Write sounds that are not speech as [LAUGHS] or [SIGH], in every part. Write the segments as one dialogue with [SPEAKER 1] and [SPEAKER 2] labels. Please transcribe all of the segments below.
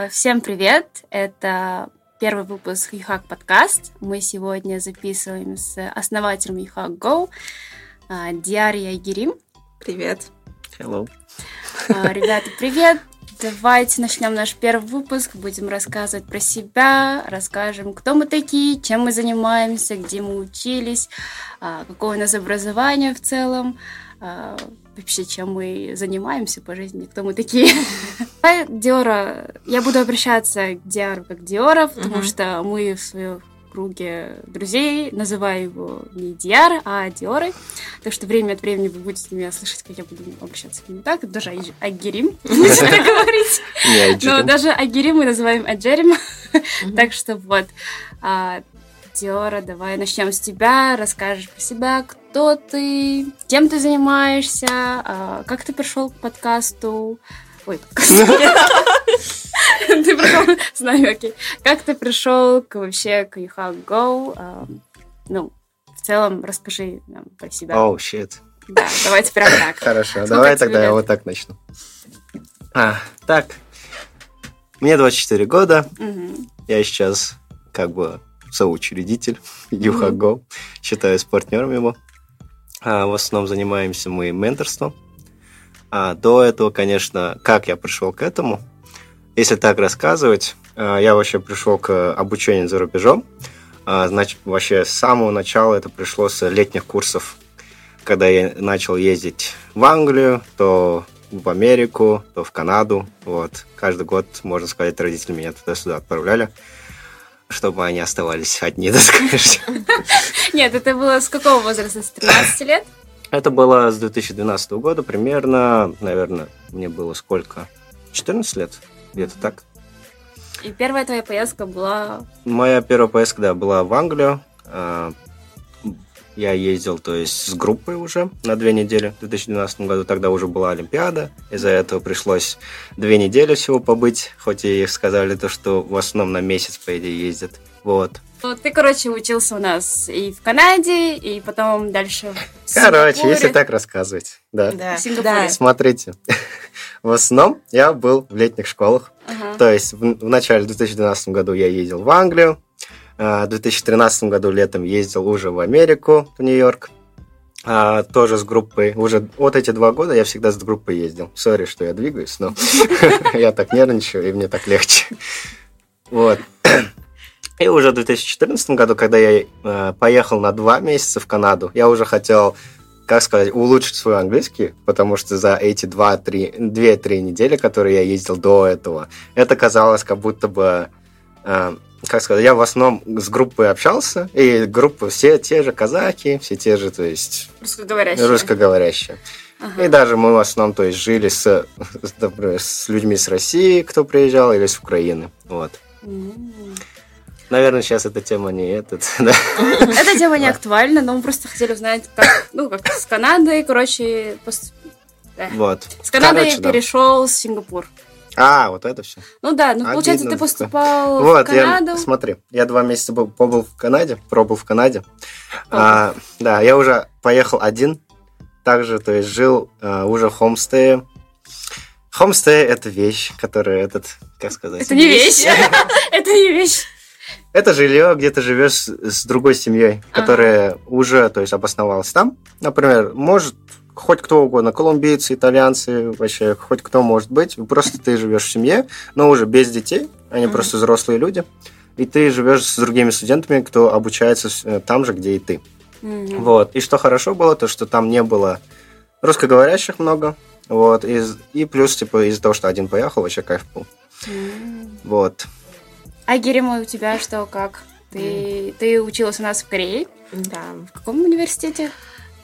[SPEAKER 1] А, всем привет! Это первый выпуск Юхак подкаст. Мы сегодня записываем с основателем Юхак Go а, Диария Герим.
[SPEAKER 2] Привет.
[SPEAKER 3] Hello.
[SPEAKER 1] А, ребята, привет! Давайте начнем наш первый выпуск. Будем рассказывать про себя, расскажем, кто мы такие, чем мы занимаемся, где мы учились, какое у нас образование в целом вообще, чем мы занимаемся по жизни, кто мы такие. [LAUGHS] Диора, я буду обращаться к Диару как Диора, потому что мы в своем круге друзей называю его не Диар, а Диорой. Так что время от времени вы будете меня слышать, как я буду обращаться к нему так. Даже Агирим [LAUGHS] будете так [LAUGHS] говорить. Но даже Агирим мы называем Аджерим. Так что вот. Диора, давай начнем с тебя, расскажешь про себя, кто ты, кем ты занимаешься, а, как ты пришел к подкасту. Ой, [LAUGHS] ты пришел с нами, окей. Как ты пришел к вообще к YouHack Go? А, ну, в целом, расскажи нам про себя.
[SPEAKER 3] Оу, oh, shit.
[SPEAKER 1] Да, давайте прям так. [LAUGHS]
[SPEAKER 3] Хорошо, давай тогда я вот так начну. А, так, мне 24 года, я сейчас как бы соучредитель [LAUGHS] Юхаго, mm-hmm. считаюсь партнером его. А, в основном занимаемся мы менторством. А до этого, конечно, как я пришел к этому? Если так рассказывать, а, я вообще пришел к обучению за рубежом. А, значит, вообще с самого начала это пришло с летних курсов. Когда я начал ездить в Англию, то в Америку, то в Канаду. Вот. Каждый год, можно сказать, родители меня туда-сюда отправляли чтобы они оставались одни, [LAUGHS] да скажешь.
[SPEAKER 1] Нет, это было с какого возраста? С 13 лет?
[SPEAKER 3] Это было с 2012 года примерно, наверное, мне было сколько? 14 лет, где-то так.
[SPEAKER 1] И первая твоя поездка была...
[SPEAKER 3] Моя первая поездка, да, была в Англию. Я ездил, то есть, с группой уже на две недели в 2012 году. Тогда уже была Олимпиада. Из-за этого пришлось две недели всего побыть. Хоть и сказали то, что в основном на месяц, по идее, ездят. Вот.
[SPEAKER 1] Ну, ты, короче, учился у нас и в Канаде, и потом дальше в
[SPEAKER 3] Короче, если так рассказывать. Да.
[SPEAKER 1] да. Да.
[SPEAKER 3] Смотрите. [LAUGHS] в основном я был в летних школах. Ага. То есть в, в начале 2012 году я ездил в Англию, в 2013 году летом ездил уже в Америку, в Нью-Йорк. А, тоже с группой. Уже вот эти два года я всегда с группой ездил. Сори, что я двигаюсь, но [LAUGHS] я так нервничаю, и мне так легче. Вот. И уже в 2014 году, когда я э, поехал на два месяца в Канаду, я уже хотел, как сказать, улучшить свой английский, потому что за эти два-три, две-три недели, которые я ездил до этого, это казалось как будто бы э, как сказать, я в основном с группой общался, и группы все те же казаки, все те же, то есть...
[SPEAKER 1] Русскоговорящие.
[SPEAKER 3] Русскоговорящие. Ага. И даже мы в основном, то есть, жили с, например, с людьми с России, кто приезжал, или с Украины. Вот. Mm. Наверное, сейчас эта тема не этот, [LAUGHS] да.
[SPEAKER 1] Эта тема не актуальна, но мы просто хотели узнать, как, ну, как с Канадой, короче, пост...
[SPEAKER 3] Вот.
[SPEAKER 1] С Канады короче, перешел да. в Сингапур.
[SPEAKER 3] А, вот это все.
[SPEAKER 1] Ну да, ну получается, ты поступал вот, в Канаду.
[SPEAKER 3] Я, смотри, я два месяца был, побыл в Канаде, пробыл в Канаде. А, да, я уже поехал один, также, то есть жил а, уже в хомстее. Хомстей – это вещь, которая этот, как сказать?
[SPEAKER 1] Это не вещь. [LAUGHS] Это не вещь.
[SPEAKER 3] Это жилье, где ты живешь с другой семьей, которая уже, то есть, обосновалась там. Например, может хоть кто угодно, колумбийцы, итальянцы, вообще хоть кто может быть. Просто ты живешь в семье, но уже без детей, они mm-hmm. просто взрослые люди, и ты живешь с другими студентами, кто обучается э, там же, где и ты. Mm-hmm. Вот. И что хорошо было, то что там не было русскоговорящих много, вот, и, и плюс, типа, из-за того, что один поехал, вообще кайф был. Mm-hmm. Вот.
[SPEAKER 1] А Герема, у тебя что, как? Ты, mm. ты училась у нас в Корее?
[SPEAKER 2] Да.
[SPEAKER 1] В каком университете?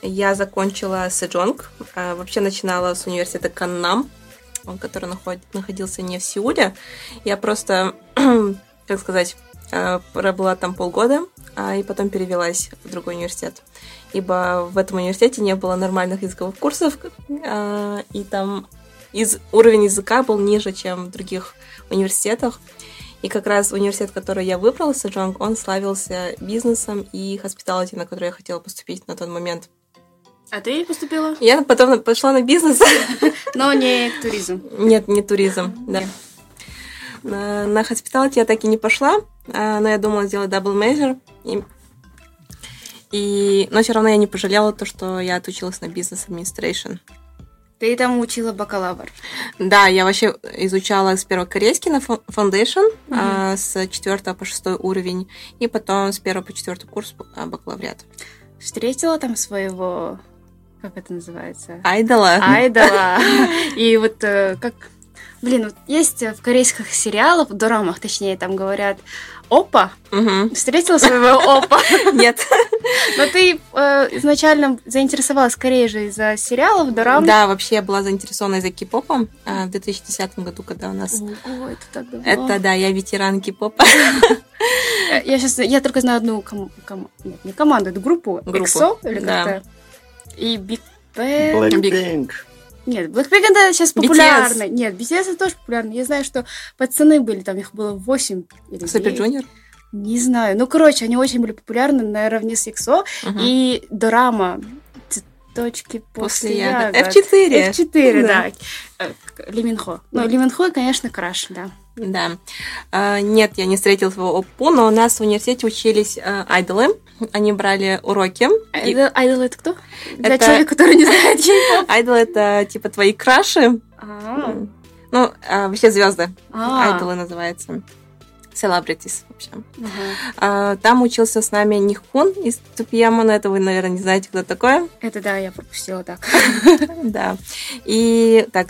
[SPEAKER 2] Я закончила Сэджонг. А, вообще начинала с университета Каннам, который находился не в Сеуле. Я просто, [CLEARS THROAT] как сказать, а, пробыла там полгода, а и потом перевелась в другой университет. Ибо в этом университете не было нормальных языковых курсов, и там из, уровень языка был ниже, чем в других университетах. И как раз университет, который я выбрала, Сэджонг, он славился бизнесом и хоспиталити, на который я хотела поступить на тот момент.
[SPEAKER 1] А ты поступила?
[SPEAKER 2] Я потом пошла на бизнес. [LAUGHS]
[SPEAKER 1] Но не туризм.
[SPEAKER 2] Нет, не туризм, да. На, на hospitality я так и не пошла, а, но я думала сделать double major. И, и, но все равно я не пожалела то, что я отучилась на бизнес administration.
[SPEAKER 1] Ты там учила бакалавр.
[SPEAKER 2] Да, я вообще изучала с первого корейский на foundation, mm-hmm. а, с 4 по 6 уровень, и потом с 1 по 4 курс а, бакалавриат.
[SPEAKER 1] Встретила там своего, как это называется?
[SPEAKER 2] Айдола.
[SPEAKER 1] Айдола. [LAUGHS] И вот э, как Блин, вот есть в корейских сериалах, в дорамах, точнее, там говорят Опа. Угу. Встретила своего [LAUGHS] Опа?
[SPEAKER 2] Нет.
[SPEAKER 1] Но ты э, изначально заинтересовалась скорее же из-за сериалов, дорам?
[SPEAKER 2] Да, вообще я была заинтересована из-за кей-попа э, в 2010 году, когда у нас...
[SPEAKER 1] О, это так давно.
[SPEAKER 2] Это, да, я ветеран кей-попа.
[SPEAKER 1] Я сейчас, я только знаю одну ком... Ком... Нет, не команду, это группу. группу. EXO или как-то. И Big
[SPEAKER 3] Bang. Blackpink.
[SPEAKER 1] Нет, Blackpink это сейчас популярно. BTS. Нет, BTS это тоже популярно. Я знаю, что пацаны были, там их было 8 или
[SPEAKER 2] Супер Junior?
[SPEAKER 1] Не знаю. Ну, короче, они очень были популярны наравне с EXO. Uh-huh. И Дорама точки после, после ягод.
[SPEAKER 2] F4.
[SPEAKER 1] F4, да. да. Э, Лиминхо. Ну, Лиминхо, конечно, краш, да.
[SPEAKER 2] Да. А, нет, я не встретила своего ОПУ, но у нас в университете учились а, айдолы. Они брали уроки.
[SPEAKER 1] Айдол, айдол это кто? Для это... человека, который не знает [LAUGHS]
[SPEAKER 2] Айдол это типа твои краши. А-а-а. Ну, а, вообще звезды. А-а-а. Айдолы называется. Celebrities вообще. Uh-huh. А, там учился с нами Нихун из Тупиямона. Это вы, наверное, не знаете, кто такой.
[SPEAKER 1] Это да, я пропустила так. [LAUGHS]
[SPEAKER 2] Да. И так,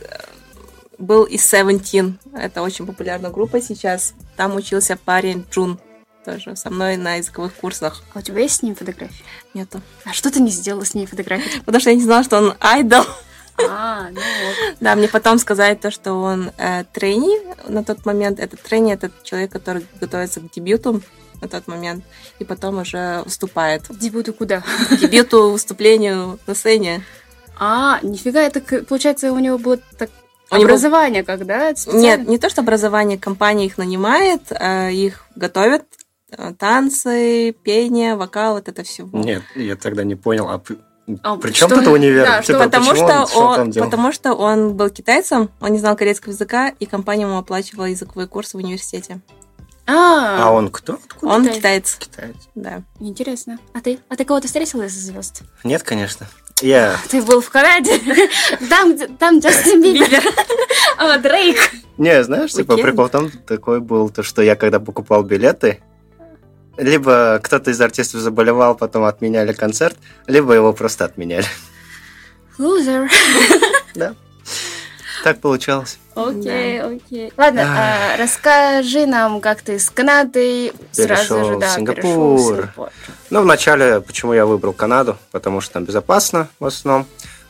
[SPEAKER 2] был и Seventeen. Это очень популярная группа сейчас. Там учился парень Джун тоже со мной на языковых курсах.
[SPEAKER 1] А у тебя есть с ним фотографии?
[SPEAKER 2] Нету.
[SPEAKER 1] А что ты не сделала с ней фотографии?
[SPEAKER 2] Потому что я не знала, что он айдол.
[SPEAKER 1] А, ну вот.
[SPEAKER 2] Да, мне потом сказали то, что он э, трени на тот момент. Этот трени это человек, который готовится к дебюту на тот момент, и потом уже выступает.
[SPEAKER 1] Дебюту куда?
[SPEAKER 2] Дебюту, выступлению на сцене.
[SPEAKER 1] А, нифига, это, получается, у него было так Образование него... как, да?
[SPEAKER 2] Нет, не то, что образование, компания их нанимает, а их готовят, э, танцы, пение, вокал, вот это все.
[SPEAKER 3] Нет, я тогда не понял, а а, При чем тут универ?
[SPEAKER 2] Да, типа, потому, что он, он потому что он был китайцем, он не знал корейского языка, и компания ему оплачивала языковые курсы в университете.
[SPEAKER 1] А,
[SPEAKER 3] а он кто?
[SPEAKER 2] Откуда? Он китаец.
[SPEAKER 3] Китаец.
[SPEAKER 2] Да.
[SPEAKER 1] Интересно. А ты? А ты кого-то встретила из звезд?
[SPEAKER 3] Нет, конечно. Я... [LAUGHS]
[SPEAKER 1] Ты был в Канаде? [LAUGHS] Там, там Джастин Бибер. [LAUGHS] Дрейк.
[SPEAKER 3] Не, знаешь, типа прикол в том такой был, то, что я когда покупал билеты, либо кто-то из артистов заболевал, потом отменяли концерт, либо его просто отменяли.
[SPEAKER 1] Лузер. [LAUGHS]
[SPEAKER 3] Да. Так получалось.
[SPEAKER 1] Окей, окей. Ладно, а, расскажи нам, как ты с Канадой сразу же, да,
[SPEAKER 3] Сингапур. перешел в Сингапур. Ну, вначале, почему я выбрал Канаду? Потому что там безопасно в основном,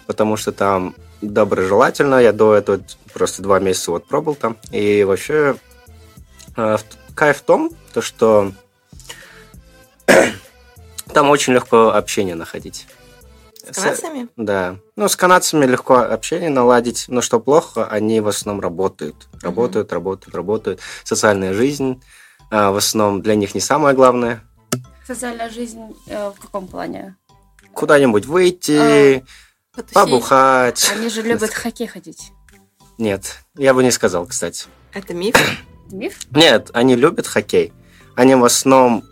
[SPEAKER 3] потому что там доброжелательно. Я до этого просто два месяца вот пробовал там. И вообще э, кайф в том, то, что там очень легко общение находить.
[SPEAKER 2] С канадцами?
[SPEAKER 3] Да. Ну, с канадцами легко общение наладить, но что плохо, они в основном работают. Работают, mm-hmm. работают, работают. Социальная жизнь а, в основном для них не самое главное.
[SPEAKER 1] Социальная жизнь э, в каком плане?
[SPEAKER 3] Куда-нибудь выйти, а, побухать.
[SPEAKER 1] Они же [LAUGHS] любят в хоккей ходить.
[SPEAKER 3] Нет, я бы не сказал, кстати.
[SPEAKER 2] Это миф?
[SPEAKER 1] миф?
[SPEAKER 3] Нет, они любят хоккей. Они в основном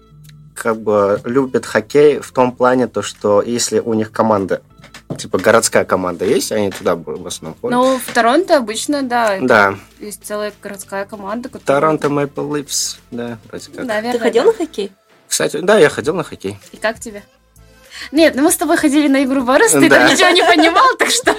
[SPEAKER 3] как бы любят хоккей в том плане, то, что если у них команда типа городская команда есть, они туда в основном ходят.
[SPEAKER 1] Ну, в Торонто обычно, да.
[SPEAKER 3] Да.
[SPEAKER 1] Есть целая городская команда. Которая...
[SPEAKER 3] Торонто Maple Leafs, да,
[SPEAKER 2] вроде как. Наверное, Ты ходил да. на хоккей?
[SPEAKER 3] Кстати, да, я ходил на хоккей.
[SPEAKER 1] И как тебе? Нет, ну мы с тобой ходили на игру Борис, ты да. там ничего не понимал, так что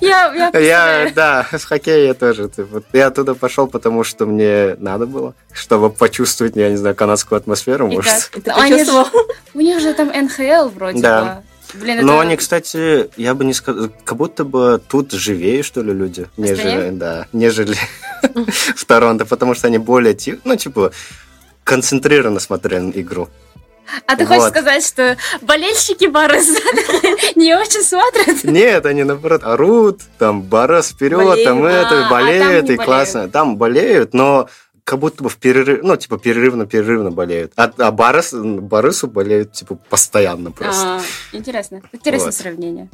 [SPEAKER 1] я...
[SPEAKER 3] Я, я да, с хоккея я тоже. Типа, я туда пошел, потому что мне надо было, чтобы почувствовать, я не знаю, канадскую атмосферу,
[SPEAKER 1] И
[SPEAKER 3] может.
[SPEAKER 1] Как? Ты почувствовал? Же, у них же там НХЛ вроде да. бы.
[SPEAKER 3] Блин, Но это... они, кстати, я бы не сказал, как будто бы тут живее, что ли, люди, нежели, да, нежели [LAUGHS] в Торонто, потому что они более, ну, типа, концентрированно смотрели на игру.
[SPEAKER 1] А ты вот. хочешь сказать, что болельщики Барыса [LAUGHS] не очень смотрят?
[SPEAKER 3] Нет, они наоборот орут, там Барыс вперед, там это, а, болеют, и классно. Там болеют, но как будто бы в перерыв, ну, типа, перерывно-перерывно болеют. А, а Барыс, Барысу болеют, типа, постоянно просто.
[SPEAKER 1] А, интересно. Интересное вот. сравнение.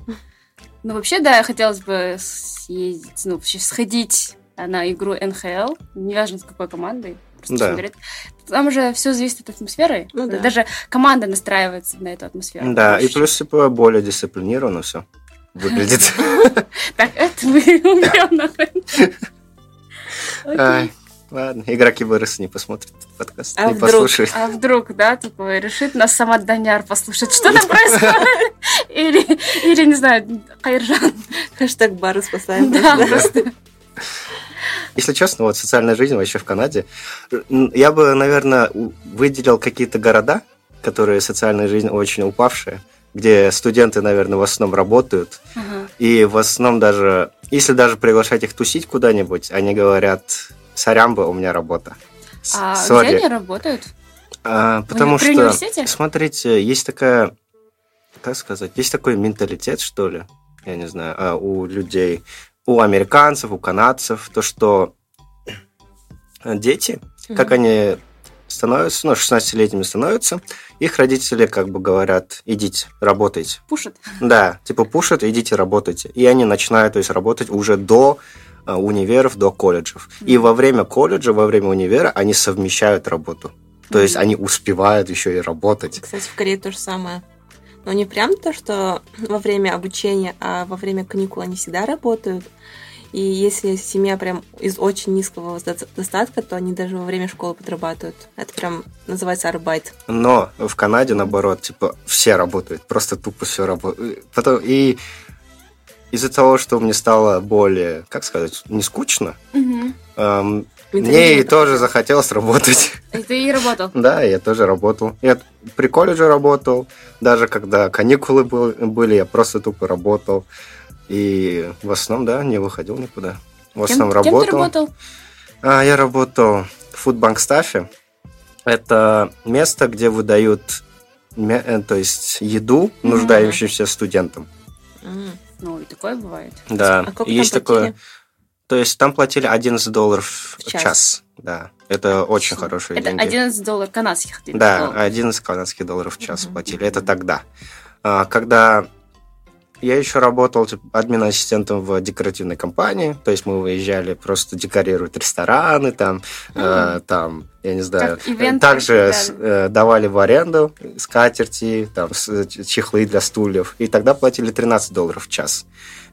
[SPEAKER 1] Ну, вообще, да, хотелось бы съездить, ну, вообще сходить на игру НХЛ, неважно с какой командой, просто
[SPEAKER 3] Да.
[SPEAKER 1] смотреть. Там же все зависит от атмосферы.
[SPEAKER 2] Ну да.
[SPEAKER 1] Даже команда настраивается на эту атмосферу.
[SPEAKER 3] Да, и плюс, типа, более дисциплинированно все выглядит. [LAUGHS]
[SPEAKER 1] Так, это мы умрем нахрен.
[SPEAKER 3] Ладно, игроки вырос не посмотрят этот подкаст,
[SPEAKER 2] А
[SPEAKER 3] не
[SPEAKER 2] вдруг?
[SPEAKER 3] послушают.
[SPEAKER 1] А вдруг, да, такой решит нас сама Даняр послушать, что там происходит? [LAUGHS] Или, или не знаю, Хайржан.
[SPEAKER 2] Хэштег бары спасаем.
[SPEAKER 1] Да. просто.
[SPEAKER 3] Если честно, вот социальная жизнь вообще в Канаде, я бы, наверное, выделил какие-то города, которые социальная жизнь очень упавшая, где студенты, наверное, в основном работают,
[SPEAKER 1] Ага.
[SPEAKER 3] и в основном даже, если даже приглашать их тусить куда-нибудь, они говорят, сорямба, у меня работа.
[SPEAKER 1] А
[SPEAKER 3] сори».
[SPEAKER 1] где они работают?
[SPEAKER 3] А, потому что, смотрите, есть такая, как сказать, есть такой менталитет, что ли, я не знаю, а, у людей, у американцев, у канадцев, то, что дети, как
[SPEAKER 2] Мгм.
[SPEAKER 3] они становятся, ну, 16-летними становятся, их родители как бы говорят, идите, работайте.
[SPEAKER 1] Пушат.
[SPEAKER 3] Да, типа пушат, идите работайте. И они начинают, то есть, работать уже до а, универов, до колледжев. И во время колледжа, во время универа они совмещают работу. То есть
[SPEAKER 1] Мгм.
[SPEAKER 3] они успевают еще и работать.
[SPEAKER 2] Кстати, в Корее то же самое. Но не прям то, что во время обучения, а во время каникул они всегда работают. И если семья прям из очень низкого доста- достатка, то они даже во время школы подрабатывают. Это прям называется арбайт.
[SPEAKER 3] Но в Канаде, наоборот, типа, все работают, просто тупо все работают. Потом, и из-за того, что мне стало более, как сказать, не скучно,
[SPEAKER 1] Мгм.
[SPEAKER 3] эм, мне и тоже захотелось работать.
[SPEAKER 1] И ты и работал. [LAUGHS]
[SPEAKER 3] Да, я тоже работал. Я при колледже работал, даже когда каникулы был- были, я просто тупо работал. И в основном, да, не выходил никуда. В
[SPEAKER 1] Кем,
[SPEAKER 3] основном
[SPEAKER 1] кем ты
[SPEAKER 3] работал.
[SPEAKER 1] работал?
[SPEAKER 3] А, я работал в фудбанк стафе. Это место, где выдают э, то есть еду нуждающимся студентам.
[SPEAKER 2] М.
[SPEAKER 1] Ну, и такое бывает.
[SPEAKER 3] Да,
[SPEAKER 2] А
[SPEAKER 3] есть такое.
[SPEAKER 2] платили?
[SPEAKER 3] То есть там платили 11 долларов
[SPEAKER 2] В час.
[SPEAKER 3] час. Да, это очень хорошие
[SPEAKER 1] Это
[SPEAKER 3] деньги.
[SPEAKER 1] 11 долларов канадских.
[SPEAKER 3] Да,
[SPEAKER 1] сказал.
[SPEAKER 3] 11 канадских долларов в час
[SPEAKER 2] Мгм.
[SPEAKER 3] платили. Это тогда. А, Когда я еще работал админ-ассистентом в декоративной компании, то есть мы выезжали просто декорировать рестораны, там, э, там, я не знаю,
[SPEAKER 1] Как ивенты,
[SPEAKER 3] также э, давали в аренду скатерти, там, с- чехлы для стульев, и тогда платили 13 долларов в час.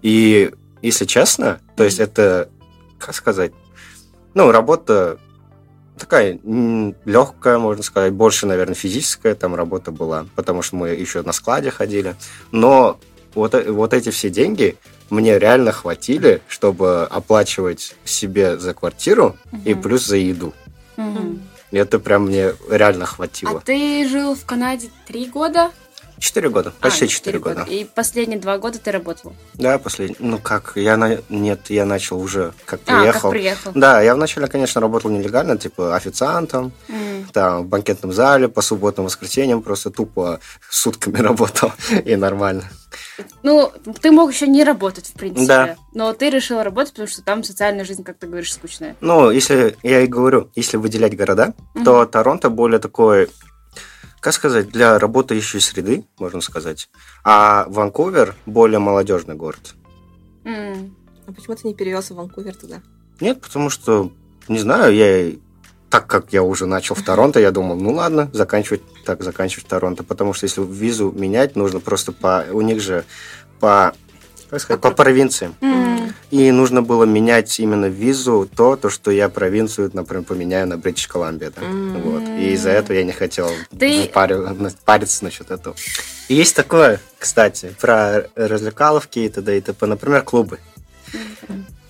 [SPEAKER 3] И, если честно, то есть это, как сказать, ну, работа такая легкая, можно сказать, больше, наверное, физическая там работа была, потому что мы еще на складе ходили. Но вот, вот эти все деньги мне реально хватили, чтобы оплачивать себе за квартиру и
[SPEAKER 1] Мгм.
[SPEAKER 3] плюс за еду. И это прям мне реально
[SPEAKER 1] А
[SPEAKER 3] хватило.
[SPEAKER 1] ты жил в Канаде три года?
[SPEAKER 3] Четыре года,
[SPEAKER 1] А,
[SPEAKER 3] почти
[SPEAKER 1] четыре
[SPEAKER 3] четыре года.
[SPEAKER 1] И последние два года ты работал?
[SPEAKER 3] Да, последний. Ну как, я на... нет, я начал уже, как
[SPEAKER 1] А,
[SPEAKER 3] приехал.
[SPEAKER 1] как приехал.
[SPEAKER 3] Да, я вначале, конечно, работал нелегально, типа официантом,
[SPEAKER 1] М.
[SPEAKER 3] там, в банкетном зале, по субботам, воскресеньям просто тупо сутками [LAUGHS] работал, и нормально.
[SPEAKER 1] Ну, ты мог еще не работать, в принципе.
[SPEAKER 3] Да.
[SPEAKER 1] Но ты решил работать, потому что там социальная жизнь, как ты говоришь, скучная.
[SPEAKER 3] Ну, если, я и говорю, если выделять города,
[SPEAKER 1] Мгм.
[SPEAKER 3] то Торонто более такой, как сказать, для работающей среды, можно сказать, а Ванкувер более молодежный город.
[SPEAKER 1] М.
[SPEAKER 2] А почему ты не перевелся в Ванкувер туда?
[SPEAKER 3] Нет, потому что, не знаю, я так как я уже начал в Торонто, я думал, ну ладно, заканчивать так, заканчивать в Торонто, потому что если визу менять, нужно просто по, у них же по, сказать, по провинциям.
[SPEAKER 1] М.
[SPEAKER 3] И нужно было менять именно визу то, то, что я провинцию, например, поменяю на Бритиш Колумбия. Да?
[SPEAKER 2] М.
[SPEAKER 3] Вот. И из-за этого я не хотел
[SPEAKER 1] Ты-
[SPEAKER 3] пари- париться насчет этого. И есть такое, кстати, про развлекаловки и т.д. и т.п. Например, клубы.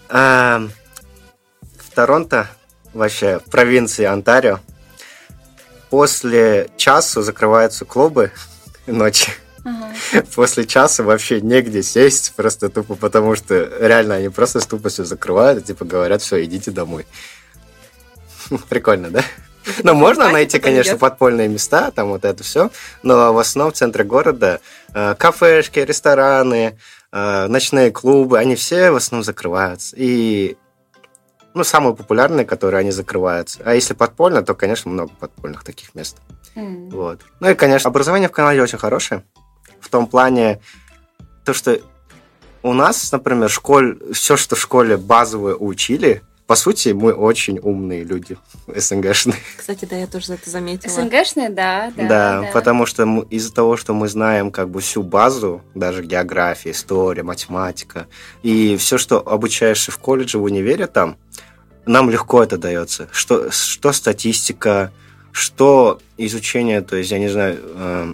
[SPEAKER 3] А, в Торонто, вообще в провинции Онтарио, после часу закрываются клубы [LAUGHS] ночи.
[SPEAKER 1] Ага.
[SPEAKER 3] После часа вообще негде сесть, просто тупо потому, что реально они просто тупо все закрывают типа говорят, все, идите домой. [LAUGHS] Прикольно, да? Ну, можно
[SPEAKER 2] Кстати,
[SPEAKER 3] найти, конечно,
[SPEAKER 2] идет.
[SPEAKER 3] подпольные места, там вот это все, но в основном в центре города э, кафешки, рестораны, э, ночные клубы, они все в основном закрываются. И, ну, самые популярные, которые они закрываются. А если подпольно, то, конечно, много подпольных таких мест.
[SPEAKER 1] М.
[SPEAKER 3] Вот. Ну и, конечно, образование в Канаде очень хорошее. В том плане, то, что у нас, например, школь, все, что в школе базовое учили, по сути, мы очень умные люди, [LAUGHS] СНГшные.
[SPEAKER 2] Кстати, да, я тоже это заметила.
[SPEAKER 1] СНГшные, да, да.
[SPEAKER 3] Да, да. потому что из-за того, что мы знаем как бы всю базу, даже география, история, математика, и все, что обучаешься в колледже, в универе там, нам легко это дается. Что, что статистика, что изучение, то есть, я не знаю, э,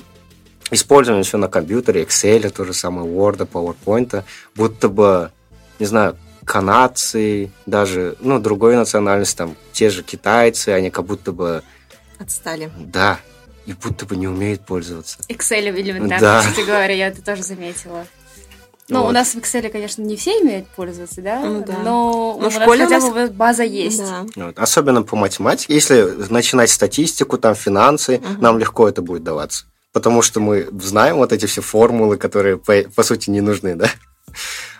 [SPEAKER 3] использование все на компьютере, Excel, то же самое, Word, PowerPoint, будто бы, не знаю, канадцы, даже, ну, другой национальности, там, те же китайцы, они как будто бы...
[SPEAKER 2] Отстали.
[SPEAKER 3] Да, и будто бы не умеют пользоваться.
[SPEAKER 1] Excel элементарно, да. кстати говоря, я это тоже заметила. Ну, вот. у нас в Excel, конечно, не все умеют пользоваться, да? Ну, да. Но, Но у школе нас хотя бы база есть. Да.
[SPEAKER 3] Вот. Особенно по математике. Если начинать статистику, там, финансы, угу. нам легко это будет даваться. Потому что мы знаем вот эти все формулы, которые, по, по сути, не нужны, да?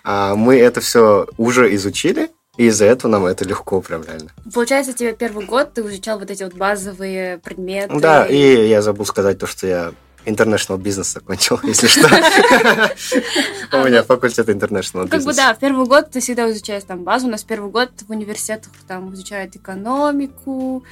[SPEAKER 3] А мы это все уже изучили, и из-за этого нам это легко прям реально.
[SPEAKER 1] Получается, тебе первый год ты изучал вот эти вот базовые предметы.
[SPEAKER 3] Да, и я забыл сказать то, что я International бизнес закончил, если что. [LAUGHS] У меня факультет International
[SPEAKER 1] бизнес. Как бы да, в первый год ты всегда изучаешь там базу. У нас первый год в университетах там изучают экономику,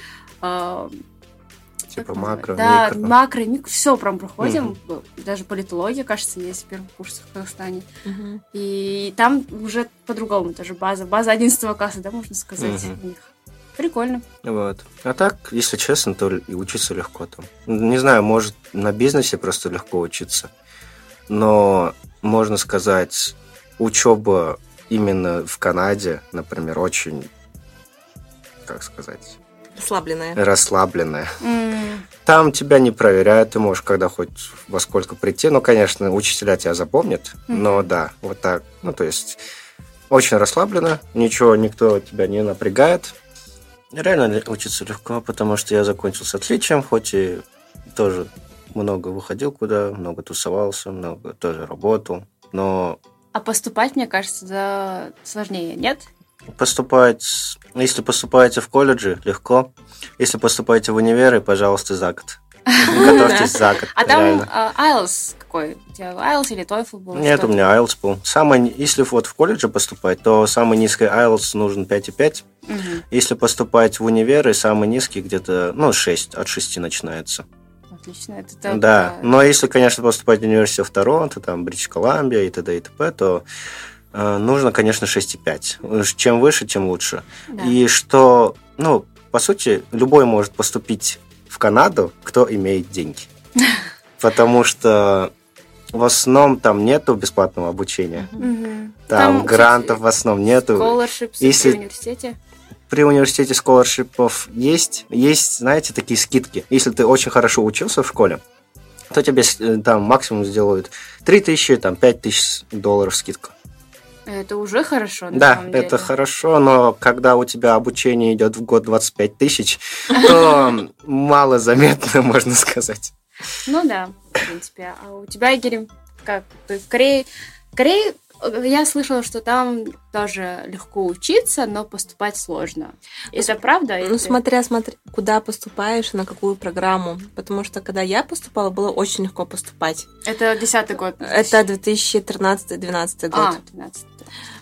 [SPEAKER 3] Типа макро,
[SPEAKER 1] да, микро. макро, микро, все прям проходим. Угу. Даже политология, кажется, есть в первом курсе в Казахстане. Угу. И там уже по-другому тоже база. База 11 класса, да, можно сказать, угу. у них. Прикольно.
[SPEAKER 3] Вот. А так, если честно, то и учиться легко там. Не знаю, может, на бизнесе просто легко учиться. Но можно сказать, учеба именно в Канаде, например, очень, как сказать,
[SPEAKER 2] Расслабленная.
[SPEAKER 3] Расслабленная. Mm. Там тебя не проверяют, ты можешь когда хоть во сколько прийти. Ну, конечно, учителя тебя запомнят, mm. но да, вот так. Ну, то есть очень расслабленно, ничего, никто тебя не напрягает. Реально учиться легко, потому что я закончил с отличием, хоть и тоже много выходил куда, много тусовался, много тоже работал, но...
[SPEAKER 1] А поступать, мне кажется, да, сложнее, нет?
[SPEAKER 3] Поступать, если поступаете в колледже, легко. Если поступаете в универы, пожалуйста, за год. [LAUGHS] Готовьтесь за год.
[SPEAKER 1] А там IELTS какой? У тебя IELTS или TOEFL был?
[SPEAKER 3] Нет, у меня IELTS был. Самый, если вот в колледже поступать, то самый низкий IELTS нужен 5,5. Угу. Если поступать в универы, самый низкий где-то, ну, 6, от 6 начинается.
[SPEAKER 1] Отлично, это так,
[SPEAKER 3] Да, но если, конечно, поступать в университет в Торонто, там, Бридж Колумбия и т.д. и т.п., то Э, нужно, конечно, 6,5. Чем выше, тем лучше. Да. И что, ну, по сути, любой может поступить в Канаду, кто имеет деньги. [LAUGHS] Потому что в основном там нету бесплатного обучения. Там, там грантов в основном нету.
[SPEAKER 1] Если при университете?
[SPEAKER 3] При университете сколоршипов есть. Есть, знаете, такие скидки. Если ты очень хорошо учился в школе, то тебе э, там максимум сделают 3000, там 5000 долларов скидка.
[SPEAKER 1] Это уже хорошо, на
[SPEAKER 3] Да,
[SPEAKER 1] самом деле.
[SPEAKER 3] это хорошо, но когда у тебя обучение идет в год 25 тысяч, то [LAUGHS] мало заметно, [LAUGHS] можно сказать.
[SPEAKER 1] Ну да, в принципе. А у тебя, Игорь, как? В Корее, Корее я слышала, что там тоже легко учиться, но поступать сложно. Это правда?
[SPEAKER 2] Ну, смотря, смотря, куда поступаешь, на какую программу. Потому что, когда я поступала, было очень легко поступать.
[SPEAKER 1] Это десятый год?
[SPEAKER 2] Это 2013-2012 год. А, 12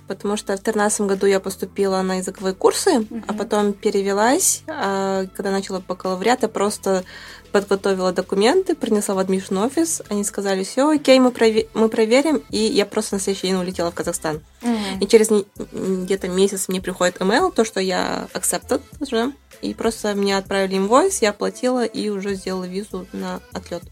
[SPEAKER 2] потому что в 2013 году я поступила на языковые курсы, uh-huh. а потом перевелась. А когда начала бакалавриат, я просто подготовила документы, принесла в адмишн офис, они сказали, все, окей, мы, прове- мы проверим, и я просто на следующий день улетела в Казахстан. Uh-huh. И через где-то месяц мне приходит email, то, что я accepted уже, и просто мне отправили инвойс, я оплатила и уже сделала визу на отлет.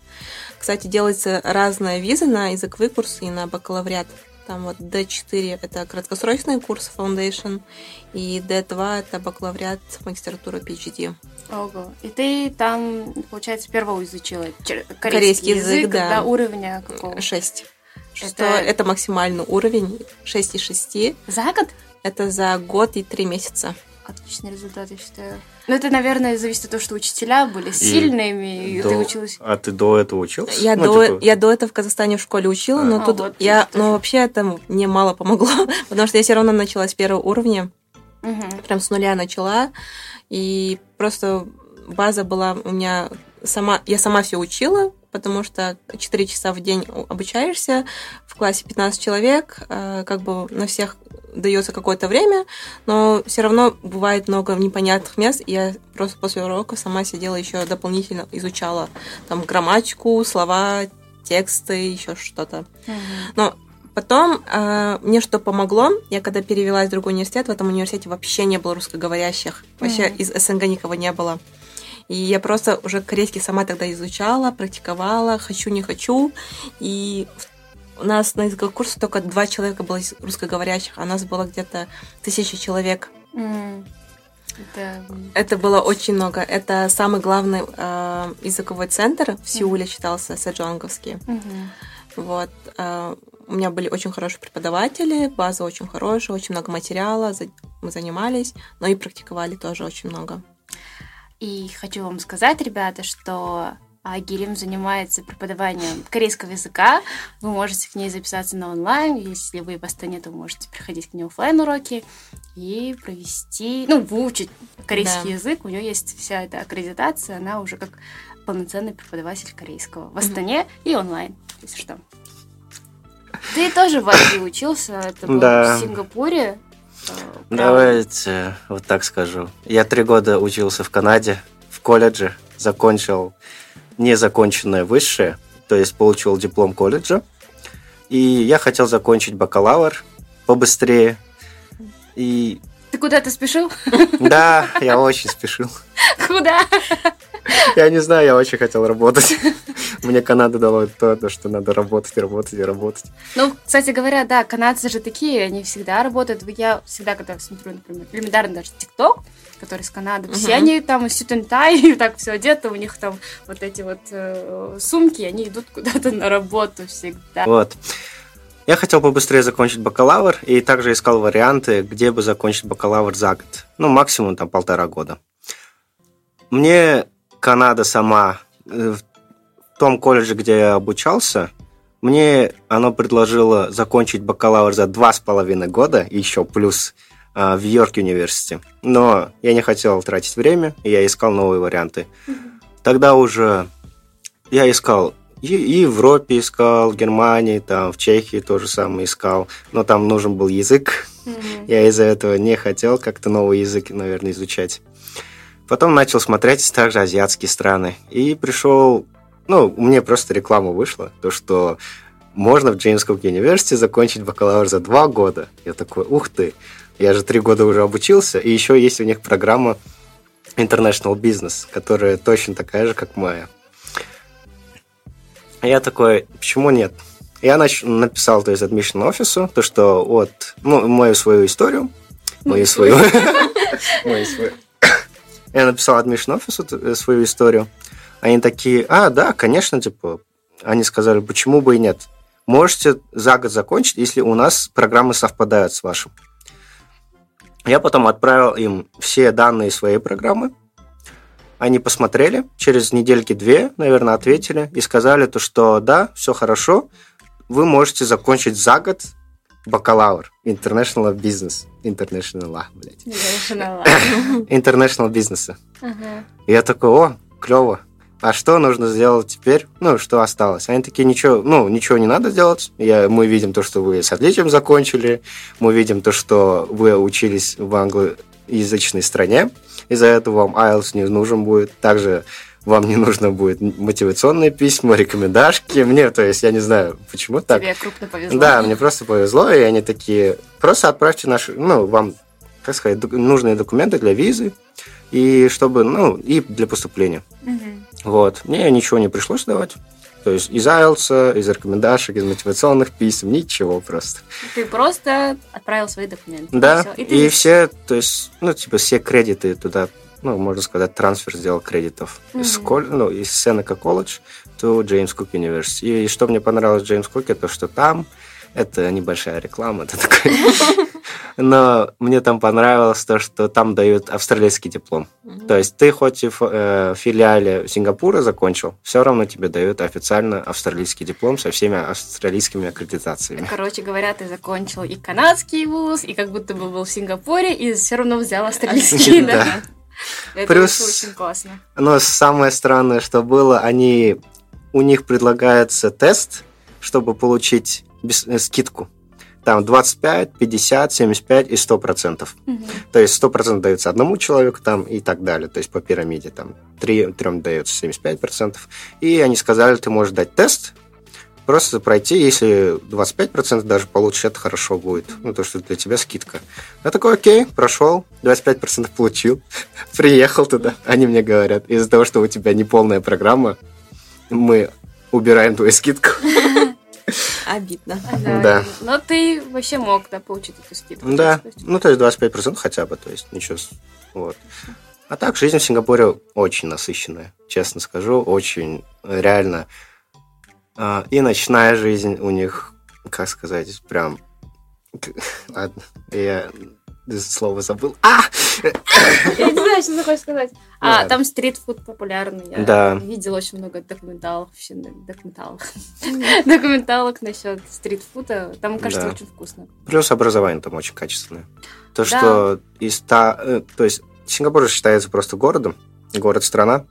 [SPEAKER 2] Кстати, делается разная виза на языковые курсы и на бакалавриат. Там вот D4 это краткосрочный курс Foundation, и D2 это бакалавриат, магистратура PhD.
[SPEAKER 1] Ого. И ты там, получается, первого изучила
[SPEAKER 2] корейский, корейский язык, язык да.
[SPEAKER 1] до уровня какого?
[SPEAKER 2] 6. Это... Что это максимальный уровень 6,6.
[SPEAKER 1] За год?
[SPEAKER 2] Это за год и три месяца.
[SPEAKER 1] Отличный результат, я считаю. Ну, это, наверное, зависит от того, что учителя были сильными, и, и до... ты училась.
[SPEAKER 3] А ты до этого учился?
[SPEAKER 2] Я, ну, до... Типа... я до этого в Казахстане в школе учила, а. но а, тут вот, я. Но вообще это мне мало помогло, [LAUGHS] потому что я все равно начала с первого уровня. Угу. Прям с нуля начала. И просто база была у меня сама. Я сама все учила, потому что 4 часа в день обучаешься, в классе 15 человек, э, как бы на всех дается какое-то время, но все равно бывает много непонятных мест, и я просто после урока сама сидела еще дополнительно изучала там грамматику, слова, тексты, еще что-то. Но потом э, мне что помогло, я когда перевелась в другой университет, в этом университете вообще не было русскоговорящих, вообще mm-hmm. из СНГ никого не было. И я просто уже корейский сама тогда изучала, практиковала, хочу, не хочу. И у нас на языковых курсах только два человека было русскоговорящих, а у нас было где-то тысяча человек. Mm. Это... Это было очень много. Это самый главный э, языковой центр в Сеуле mm. считался Сэджонговский. Mm-hmm. Вот. Э, у меня были очень хорошие преподаватели, база очень хорошая, очень много материала, мы занимались, но и практиковали тоже очень много.
[SPEAKER 1] И хочу вам сказать, ребята, что а Гирим занимается преподаванием корейского языка. Вы можете к ней записаться на онлайн. Если вы в Астане, то вы можете приходить к ней офлайн уроки и провести, ну, выучить корейский да. язык. У нее есть вся эта аккредитация, она уже как полноценный преподаватель корейского в Астане mm-hmm. и онлайн, если что. Ты тоже в Азии учился, это был да. в Сингапуре.
[SPEAKER 3] Э, Давайте вот так скажу. Я три года учился в Канаде, в колледже, закончил незаконченное высшее, то есть получил диплом колледжа. И я хотел закончить бакалавр побыстрее. И...
[SPEAKER 1] Ты куда-то спешил?
[SPEAKER 3] Да, я очень спешил.
[SPEAKER 1] Куда?
[SPEAKER 3] Я не знаю, я очень хотел работать. Мне Канада дала то, то, что надо работать, работать и работать.
[SPEAKER 1] Ну, кстати говоря, да, канадцы же такие, они всегда работают. Я всегда, когда смотрю, например, элементарно даже ТикТок, который из Канады, uh-huh. все они там сютентай, [LAUGHS] и так все одеты, у них там вот эти вот э, сумки, они идут [LAUGHS] куда-то на работу всегда.
[SPEAKER 3] Вот. Я хотел побыстрее закончить бакалавр и также искал варианты, где бы закончить бакалавр за год. Ну, максимум там полтора года. Мне Канада сама э, в том колледже, где я обучался, мне оно предложило закончить бакалавр за два с половиной года, еще плюс в Йорк университете. Но я не хотел тратить время, и я искал новые варианты. Тогда уже я искал и, и в Европе искал, в Германии, там, в Чехии тоже самое искал. Но там нужен был язык. Mm-hmm. Я из-за этого не хотел как-то новый язык, наверное, изучать. Потом начал смотреть также азиатские страны. И пришел... Ну, мне просто реклама вышла, то, что можно в Джеймс Кук университете закончить бакалавр за два года. Я такой, ух ты, я же три года уже обучился, и еще есть у них программа International Business, которая точно такая же, как моя. Я такой, почему нет? Я нач- написал, то есть, admission офису, то, что вот, ну, мою свою историю, мою свою. [LAUGHS] Я написал admission офису э, свою историю. Они такие, а, да, конечно, типа, они сказали, почему бы и нет. Можете за год закончить, если у нас программы совпадают с вашим. Я потом отправил им все данные своей программы. Они посмотрели, через недельки две, наверное, ответили и сказали то, что да, все хорошо, вы можете закончить за год бакалавр International Business. International, блядь. International. International бизнеса. Я такой, о, клево а что нужно сделать теперь? Ну, что осталось? Они такие, ничего, ну, ничего не надо делать. Я, мы видим то, что вы с отличием закончили, мы видим то, что вы учились в англоязычной стране, из-за этого вам IELTS не нужен будет. Также вам не нужно будет мотивационные письма, рекомендашки. Мне, то есть, я не знаю, почему так.
[SPEAKER 1] Тебе крупно повезло.
[SPEAKER 3] Да, мне просто повезло, и они такие, просто отправьте наши, ну, вам, как сказать, нужные документы для визы, и чтобы, ну, и для поступления. Угу. Вот. Мне ничего не пришлось давать. То есть из IELTS, из рекомендашек, из мотивационных писем, ничего просто.
[SPEAKER 1] Ты просто отправил свои документы.
[SPEAKER 3] Да, и, и, и все, то есть, ну, типа, все кредиты туда, ну, можно сказать, трансфер сделал кредитов mm-hmm. из, коль, ну, из Сенека колледж to Джеймс Кук University. И, и что мне понравилось в Джеймс Куке, то, что там это небольшая реклама, это такой... [LAUGHS] [LAUGHS] Но мне там понравилось то, что там дают австралийский диплом. То есть ты хоть и в э, филиале Сингапура закончил, все равно тебе дают официально австралийский диплом со всеми австралийскими аккредитациями.
[SPEAKER 1] Короче говоря, ты закончил и канадский вуз, и как будто бы был в Сингапуре, и все равно взял австралийский, [LAUGHS] да? Это Плюс, очень классно.
[SPEAKER 3] Но самое странное, что было, они у них предлагается тест, чтобы получить без, э, скидку. Там 25, 50, 75 и 100 процентов.
[SPEAKER 1] Мгм.
[SPEAKER 3] То есть 100 процентов дается одному человеку там и так далее. То есть по пирамиде там 3, трем дается 75 процентов. И они сказали, ты можешь дать тест, просто пройти, если 25 процентов даже получишь, это хорошо будет. Ну, то, что для тебя скидка. Я такой, окей, прошел, 25 процентов получил, [LAUGHS] приехал туда. Они мне говорят, из-за того, что у тебя неполная программа, мы убираем твою скидку. [LAUGHS]
[SPEAKER 2] Обидно.
[SPEAKER 3] Да.
[SPEAKER 1] Но ты вообще мог, да, получить эту скидку.
[SPEAKER 3] Да,
[SPEAKER 1] То есть-
[SPEAKER 3] ну то есть 25% хотя бы, то есть ничего. Вот. А так, жизнь в Сингапуре очень насыщенная, честно скажу, очень реально. А, И ночная жизнь у них, как сказать, прям... Ладно, [LAUGHS] я слово забыл. А!
[SPEAKER 1] Я не знаю, что ты хочешь сказать. А, там стритфуд популярный. Я
[SPEAKER 3] Да.
[SPEAKER 1] видела очень много документалов, вообще, документалок. [LAUGHS] Документалок насчет стритфуда. Там, кажется,
[SPEAKER 3] Да.
[SPEAKER 1] очень вкусно.
[SPEAKER 3] Плюс образование там очень качественное. То,
[SPEAKER 1] Да.
[SPEAKER 3] что из ста... э, То есть Сингапур считается просто городом, город-страна,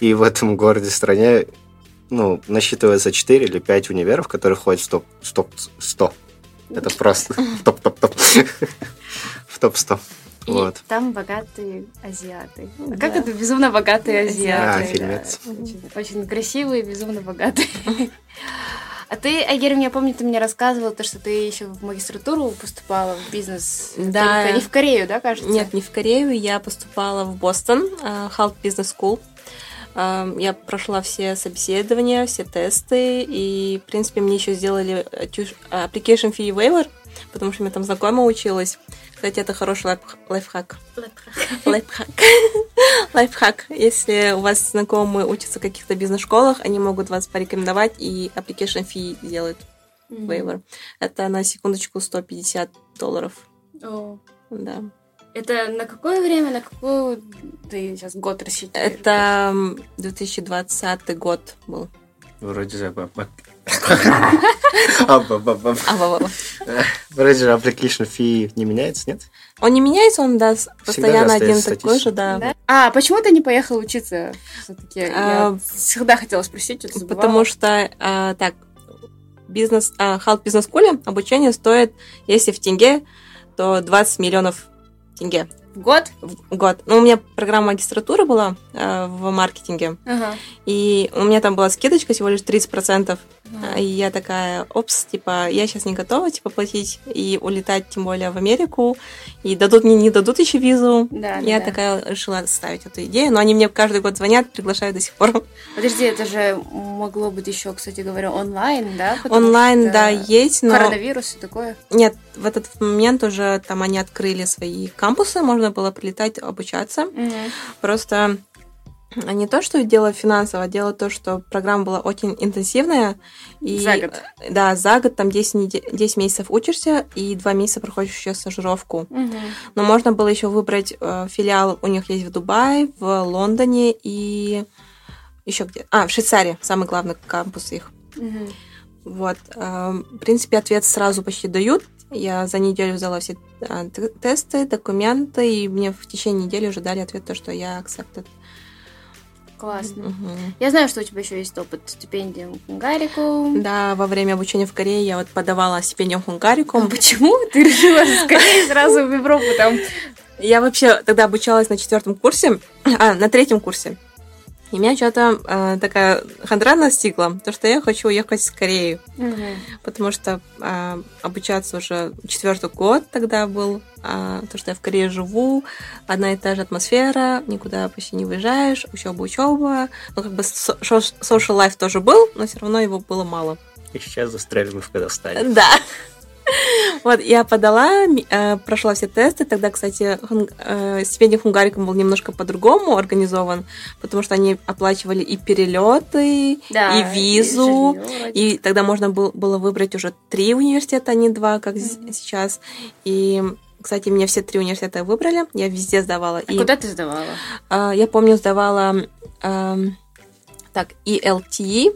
[SPEAKER 3] и в этом городе-стране ну, насчитывается 4 или 5 универов, которые ходят в топ, в топ 100. Это просто топ-топ-топ. В топ-100.
[SPEAKER 1] И
[SPEAKER 3] Вот.
[SPEAKER 1] там богатые азиаты. А
[SPEAKER 2] Да.
[SPEAKER 1] как это безумно богатые азиаты?
[SPEAKER 3] А,
[SPEAKER 1] да.
[SPEAKER 3] фильмец.
[SPEAKER 1] Очень, очень красивые, безумно богатые. [LAUGHS] А ты, Айгерим, я помню, ты мне рассказывала, то, что ты еще в магистратуру поступала в бизнес.
[SPEAKER 2] Да.
[SPEAKER 1] Только не в Корею, да, кажется?
[SPEAKER 2] Нет, не в Корею. Я поступала в Бостон, э, Halt Business School. Э, Я прошла все собеседования, все тесты, и, в принципе, мне еще сделали э, тюш- application fee waiver, потому что у меня там знакомая училась. Кстати, это хороший лайф- лайфхак. Лайфхак. Лайфхак. Если у вас знакомые учатся в каких-то бизнес-школах, они могут вас порекомендовать и application fee делают
[SPEAKER 1] Мгм.
[SPEAKER 2] waiver. Это на секундочку 150 долларов.
[SPEAKER 1] О.
[SPEAKER 2] Да.
[SPEAKER 1] Это на какое время, на какой ты сейчас год рассчитываешь?
[SPEAKER 2] Это м, 2020 год был.
[SPEAKER 3] Вроде же...
[SPEAKER 2] А, во.
[SPEAKER 3] Вроде же application fee не меняется, нет?
[SPEAKER 2] Он не меняется, он да, постоянно один такой же, да.
[SPEAKER 1] А, почему ты не поехал учиться все-таки? Я
[SPEAKER 2] А,
[SPEAKER 1] всегда хотела спросить.
[SPEAKER 2] Потому что, а, так, бизнес, а, Халт бизнес школе обучение стоит, если в тенге, то 20 миллионов тенге
[SPEAKER 1] В год?
[SPEAKER 2] в год. Ну, у меня программа магистратуры была а, в маркетинге,
[SPEAKER 1] Ага.
[SPEAKER 2] и у меня там была скидочка всего лишь 30%. А, И я такая, опс, типа, я сейчас не готова, типа, платить и улетать, тем более, в Америку. И дадут мне, не дадут еще визу.
[SPEAKER 1] Да,
[SPEAKER 2] я
[SPEAKER 1] да.
[SPEAKER 2] такая решила ставить эту идею, но они мне каждый год звонят, приглашают до сих пор.
[SPEAKER 1] Подожди, это же могло быть еще, кстати говоря, онлайн, да? Потому
[SPEAKER 2] Онлайн, да, есть, но...
[SPEAKER 1] Коронавирус и такое.
[SPEAKER 2] Нет, в этот момент уже там они открыли свои кампусы, можно было прилетать, обучаться. Просто не то, что дело финансово, а дело то, что программа была очень интенсивная. И,
[SPEAKER 1] За год.
[SPEAKER 2] э, Да, за год там 10, неде- 10 месяцев учишься, и 2 месяца проходишь еще стажировку.
[SPEAKER 1] Мгм.
[SPEAKER 2] Но можно было еще выбрать э, филиал, у них есть в Дубае, в Лондоне и еще где? А, в Швейцарии, самый главный кампус их.
[SPEAKER 1] Мгм.
[SPEAKER 2] Вот. э, В принципе, ответ сразу почти дают. Я за неделю взяла все т- тесты, документы, и мне в течение недели уже дали ответ, то, что я accepted.
[SPEAKER 1] Классно.
[SPEAKER 2] Мгм.
[SPEAKER 1] Я знаю, что у тебя еще есть опыт стипендии Хунгарику.
[SPEAKER 2] Да, во время обучения в Корее я вот подавала стипендию Хунгарикум.
[SPEAKER 1] Почему ты решила скорее сразу в Европу там?
[SPEAKER 2] Я вообще тогда обучалась на четвертом курсе, а, на третьем курсе. И меня что-то э, такая хандра настигла, то что я хочу уехать в Корею, потому что э, обучаться уже четвертый год тогда был, а, то, что я в Корее живу, одна и та же атмосфера, никуда почти не выезжаешь, учеба, учеба. Ну, как бы со- social life тоже был, но все равно его было мало.
[SPEAKER 3] И сейчас застряли мы в Казахстане.
[SPEAKER 2] Да. Вот, я подала, э, прошла все тесты. Тогда, кстати, хун- э, стипендия Хунгариком был немножко по-другому организован, потому что они оплачивали и перелеты,
[SPEAKER 1] Да,
[SPEAKER 2] и визу.
[SPEAKER 1] вроде.
[SPEAKER 2] И тогда можно был- было выбрать уже три университета, а не два, как с- сейчас. И, кстати, меня все три университета выбрали. Я везде сдавала.
[SPEAKER 1] А
[SPEAKER 2] И,
[SPEAKER 1] куда ты сдавала?
[SPEAKER 2] а, я помню, сдавала эм, так, ELTE,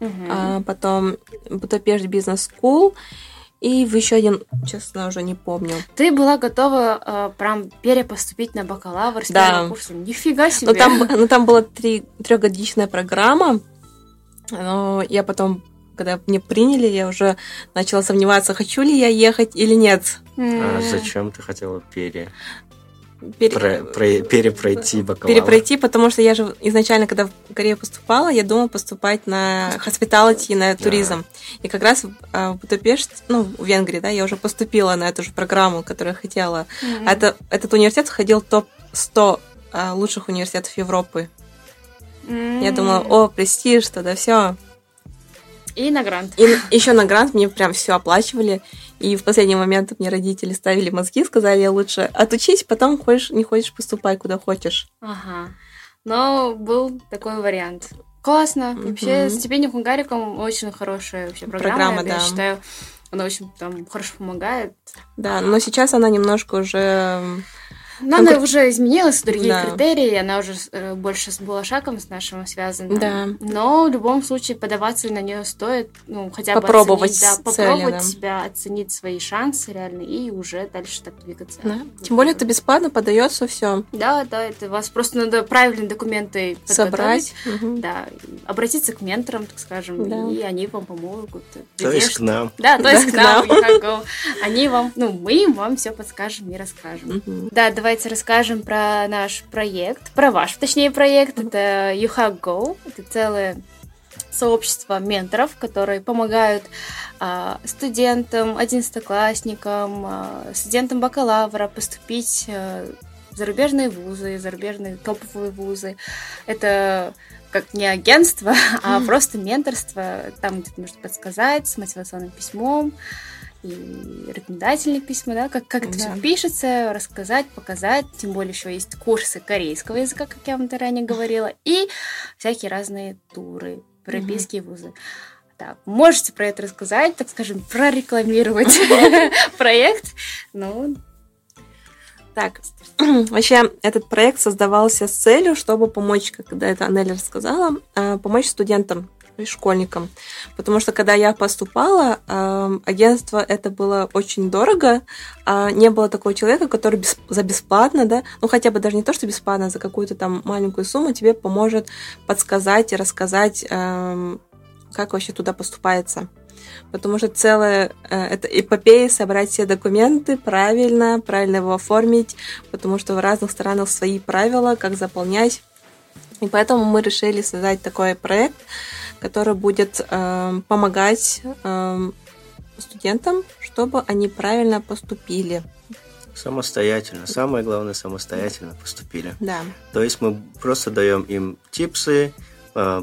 [SPEAKER 1] Мгм.
[SPEAKER 2] а потом Budapest Business School, и в еще один, честно, уже не помню.
[SPEAKER 1] Ты была готова э, прям перепоступить на бакалавр с
[SPEAKER 2] Да.
[SPEAKER 1] первого курса? Нифига себе!
[SPEAKER 2] Но там, но там была три, трехгодичная программа, но я потом когда мне приняли, я уже начала сомневаться, хочу ли я ехать или нет.
[SPEAKER 3] А зачем ты хотела пере... Пере... Про, про, перепройти бакалавр.
[SPEAKER 2] Перепройти, потому что я же изначально, когда в Корею поступала, я думала поступать на hospitality, на туризм. Да. И как раз а, в Будапешт, ну, в Венгрии, да, я уже поступила на эту же программу, которую я хотела. Mm-hmm. Это, этот университет входил в топ-100 а, лучших университетов Европы. Mm-hmm. Я думала, о, престиж, тогда все.
[SPEAKER 1] И на грант.
[SPEAKER 2] И еще на грант мне прям все оплачивали. И в последний момент мне родители ставили мозги, сказали, лучше отучись, потом хочешь, не хочешь, поступай куда хочешь.
[SPEAKER 1] Ага. Но был такой вариант. Классно. Mm-hmm. Вообще, стипендия Хунгариком очень хорошая вообще программа. Программа, я да. считаю, она очень там хорошо помогает.
[SPEAKER 2] Да, но сейчас она немножко уже
[SPEAKER 1] но она уже изменилась, другие да. критерии, она уже э, больше с Булашаком с нашим связана.
[SPEAKER 2] Да.
[SPEAKER 1] Но в любом случае подаваться на нее стоит, ну, хотя
[SPEAKER 2] бы попробовать
[SPEAKER 1] оценить, да, цели, попробовать да. себя, оценить свои шансы реально и уже дальше так двигаться.
[SPEAKER 2] Да. Тем более это бесплатно подается все.
[SPEAKER 1] Да, да, это вас просто надо правильные документы
[SPEAKER 2] собрать,
[SPEAKER 1] угу. да, обратиться к менторам, так скажем, да. и они вам помогут.
[SPEAKER 3] То есть к нам.
[SPEAKER 1] Да, то есть к нам. Они вам, ну, мы вам все подскажем и расскажем. Да, давай давайте расскажем про наш проект, про ваш, точнее, проект. Это YouHackGo. Это целое сообщество менторов, которые помогают а, студентам, одиннадцатоклассникам, а, студентам бакалавра поступить а, в зарубежные вузы, зарубежные топовые вузы. Это как не агентство, [LAUGHS] а просто менторство. Там где-то нужно подсказать с мотивационным письмом, и рекомендательные письма, да, как, как это да. все пишется, рассказать, показать. Тем более еще есть курсы корейского языка, как я вам ранее говорила, и всякие разные туры, европейские угу. вузы. Так, можете про это рассказать, так скажем, прорекламировать [LAUGHS] [LAUGHS] проект. Ну,
[SPEAKER 2] так, [CLEARS THROAT] вообще этот проект создавался с целью, чтобы помочь, когда это Анель рассказала, а, помочь студентам школьникам. Потому что когда я поступала, агентство это было очень дорого, а не было такого человека, который за бесплатно, да, ну хотя бы даже не то, что бесплатно, а за какую-то там маленькую сумму тебе поможет подсказать и рассказать, как вообще туда поступается. Потому что целая э, это эпопея собрать все документы правильно, правильно его оформить, потому что в разных странах свои правила, как заполнять. И поэтому мы решили создать такой проект, который будет э, помогать э, студентам, чтобы они правильно поступили.
[SPEAKER 3] Самостоятельно. Самое главное, самостоятельно поступили.
[SPEAKER 2] Да.
[SPEAKER 3] То есть мы просто даем им типсы,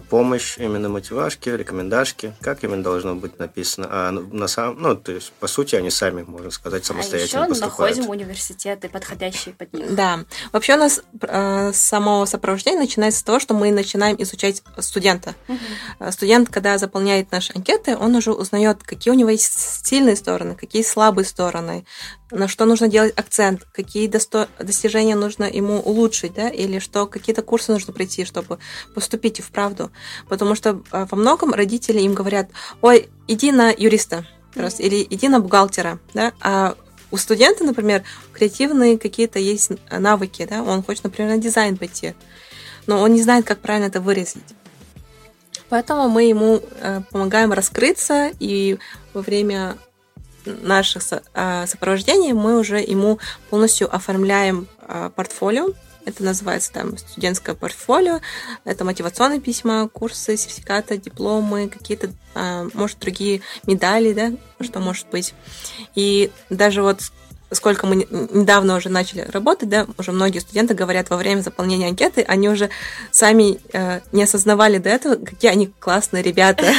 [SPEAKER 3] помощь именно мотивашки, рекомендашки, как именно должно быть написано. А на самом, ну, то есть, по сути, они сами, можно сказать, самостоятельно а еще
[SPEAKER 1] поступают. находим университеты, подходящие под них.
[SPEAKER 2] Да. Вообще у нас э, само сопровождение начинается с того, что мы начинаем изучать студента. Угу. Студент, когда заполняет наши анкеты, он уже узнает, какие у него есть сильные стороны, какие слабые стороны, на что нужно делать акцент, какие досто... достижения нужно ему улучшить, да, или что какие-то курсы нужно пройти, чтобы поступить в правду. Потому что а, во многом родители им говорят, ой, иди на юриста, просто, или иди на бухгалтера, да, а у студента, например, креативные какие-то есть навыки, да, он хочет, например, на дизайн пойти, но он не знает, как правильно это выразить. Поэтому мы ему э, помогаем раскрыться, и во время наших а, сопровождений мы уже ему полностью оформляем а, портфолио. Это называется там студентское портфолио. Это мотивационные письма, курсы, сертификаты, дипломы, какие-то, а, может, другие медали, да, что может быть. И даже вот сколько мы недавно уже начали работать, да, уже многие студенты говорят во время заполнения анкеты, они уже сами э, не осознавали до этого, какие они классные ребята. [LAUGHS]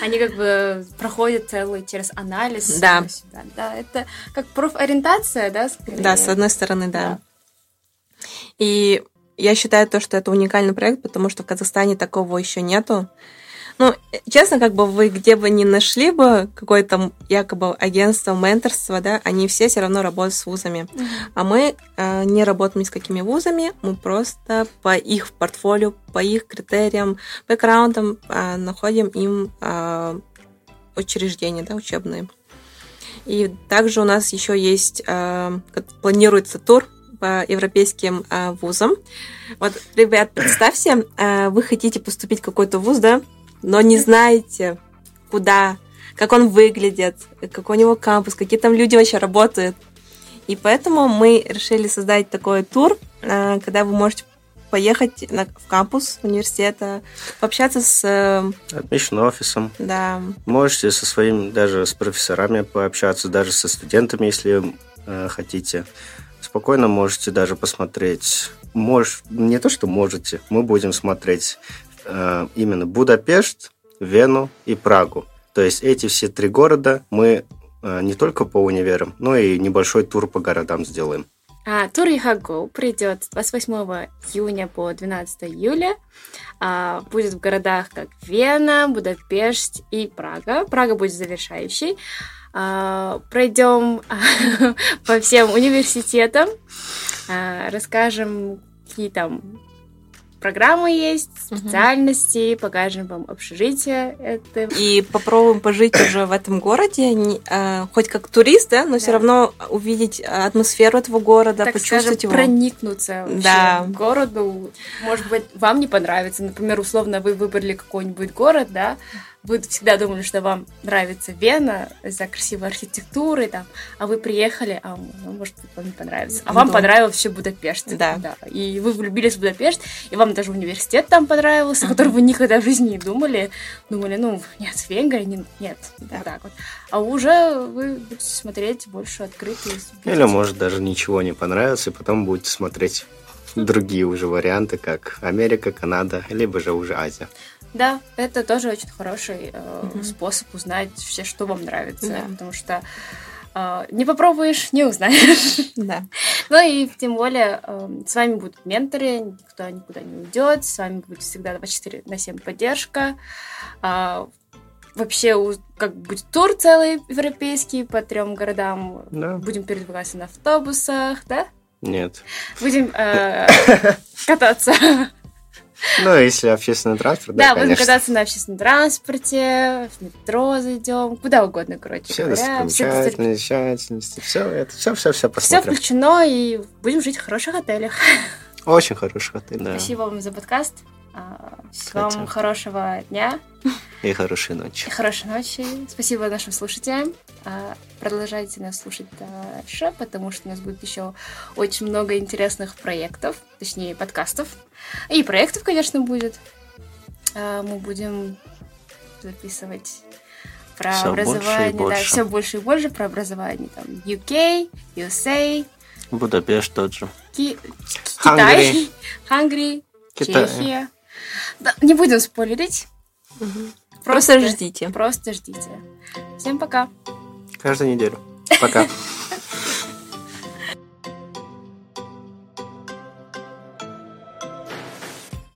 [SPEAKER 1] Они как бы проходят целый через анализ.
[SPEAKER 2] Да.
[SPEAKER 1] Да, это как профориентация, да, скорее?
[SPEAKER 2] Да, с одной стороны, да. да. И я считаю то, что это уникальный проект, потому что в Казахстане такого еще нету. Ну, честно, как бы вы где бы ни нашли бы какое-то якобы агентство, менторство, да, они все все равно работают с вузами. Mm-hmm. А мы э, не работаем ни с какими вузами, мы просто по их портфолио, по их критериям, бэкграундам э, находим им э, учреждения, да, учебные. И также у нас еще есть, э, планируется тур по европейским э, вузам. Вот, ребят, представьте, э, вы хотите поступить в какой-то вуз, да, но не знаете, куда, как он выглядит, какой у него кампус, какие там люди вообще работают. И поэтому мы решили создать такой тур, э, когда вы можете поехать на, в кампус университета, пообщаться с...
[SPEAKER 3] Admission э, офисом.
[SPEAKER 2] Да.
[SPEAKER 3] Можете со своими, даже с профессорами пообщаться, даже со студентами, если э, хотите. Спокойно можете даже посмотреть. Мож, не то, что можете, мы будем смотреть э, именно Будапешт, Вену и Прагу. То есть эти все три города мы э, не только по универам, но и небольшой тур по городам сделаем.
[SPEAKER 1] А, тур Яхаго придет с 28 июня по 12 июля. А, будет в городах как Вена, Будапешт и Прага. Прага будет завершающей. А, пройдем [LAUGHS] по всем университетам, а, расскажем, какие там программы есть, специальности, угу. покажем вам общежитие. Это...
[SPEAKER 2] И попробуем пожить уже в этом городе, не, э, хоть как турист, да, но да. все равно увидеть атмосферу этого города,
[SPEAKER 1] так
[SPEAKER 2] почувствовать
[SPEAKER 1] скажем, его. проникнуться
[SPEAKER 2] да.
[SPEAKER 1] к городу. Может быть, вам не понравится. Например, условно, вы выбрали какой-нибудь город, да, вы всегда думали, что вам нравится Вена из-за красивой архитектуры, там, а вы приехали, а ну, может быть, вам не понравится. А вам да. понравился все Будапешт.
[SPEAKER 2] Да.
[SPEAKER 1] да. И вы влюбились в Будапешт, и вам даже университет там понравился, uh-huh. который вы никогда в жизни не думали. Думали, ну, нет, Венгрия, не, нет, да. вот так вот. А уже вы будете смотреть больше открытые.
[SPEAKER 3] Или, может, даже ничего не понравится, и потом будете смотреть другие уже варианты, как Америка, Канада, либо же уже Азия.
[SPEAKER 1] Да, это тоже очень хороший э, угу. способ узнать все, что вам нравится, да. потому что э, не попробуешь, не узнаешь.
[SPEAKER 2] Да.
[SPEAKER 1] ну и тем более э, с вами будут менторы, никто никуда не уйдет, с вами будет всегда 24 на 7 поддержка. Э, вообще как будет тур целый европейский по трем городам.
[SPEAKER 3] Да.
[SPEAKER 1] Будем передвигаться на автобусах, да?
[SPEAKER 3] Нет.
[SPEAKER 1] Будем э, [LAUGHS] кататься
[SPEAKER 3] ну, если общественный транспорт, да,
[SPEAKER 1] Да, будем кататься на общественном транспорте, в метро зайдем, куда угодно, короче
[SPEAKER 3] все говоря. Все достопримечательности, все это, все, все, все
[SPEAKER 1] посмотрим. Все включено, и будем жить в хороших отелях.
[SPEAKER 3] Очень хороших отелях, да.
[SPEAKER 1] Спасибо вам за подкаст. А, всего вам хорошего дня.
[SPEAKER 3] И хорошей ночи.
[SPEAKER 1] И хорошей ночи. Спасибо нашим слушателям. А, продолжайте нас слушать дальше, потому что у нас будет еще очень много интересных проектов, точнее подкастов. И проектов, конечно, будет. А, мы будем записывать про все образование, больше да, все больше и больше про образование. Там UK, USA,
[SPEAKER 3] Будапешт тот же.
[SPEAKER 1] Ки- Китай, Хангри, [LAUGHS] Чехия. Да, не будем спойлерить.
[SPEAKER 2] Угу. Просто, просто ждите.
[SPEAKER 1] Просто ждите. Всем пока.
[SPEAKER 3] Каждую неделю. Пока. [LAUGHS]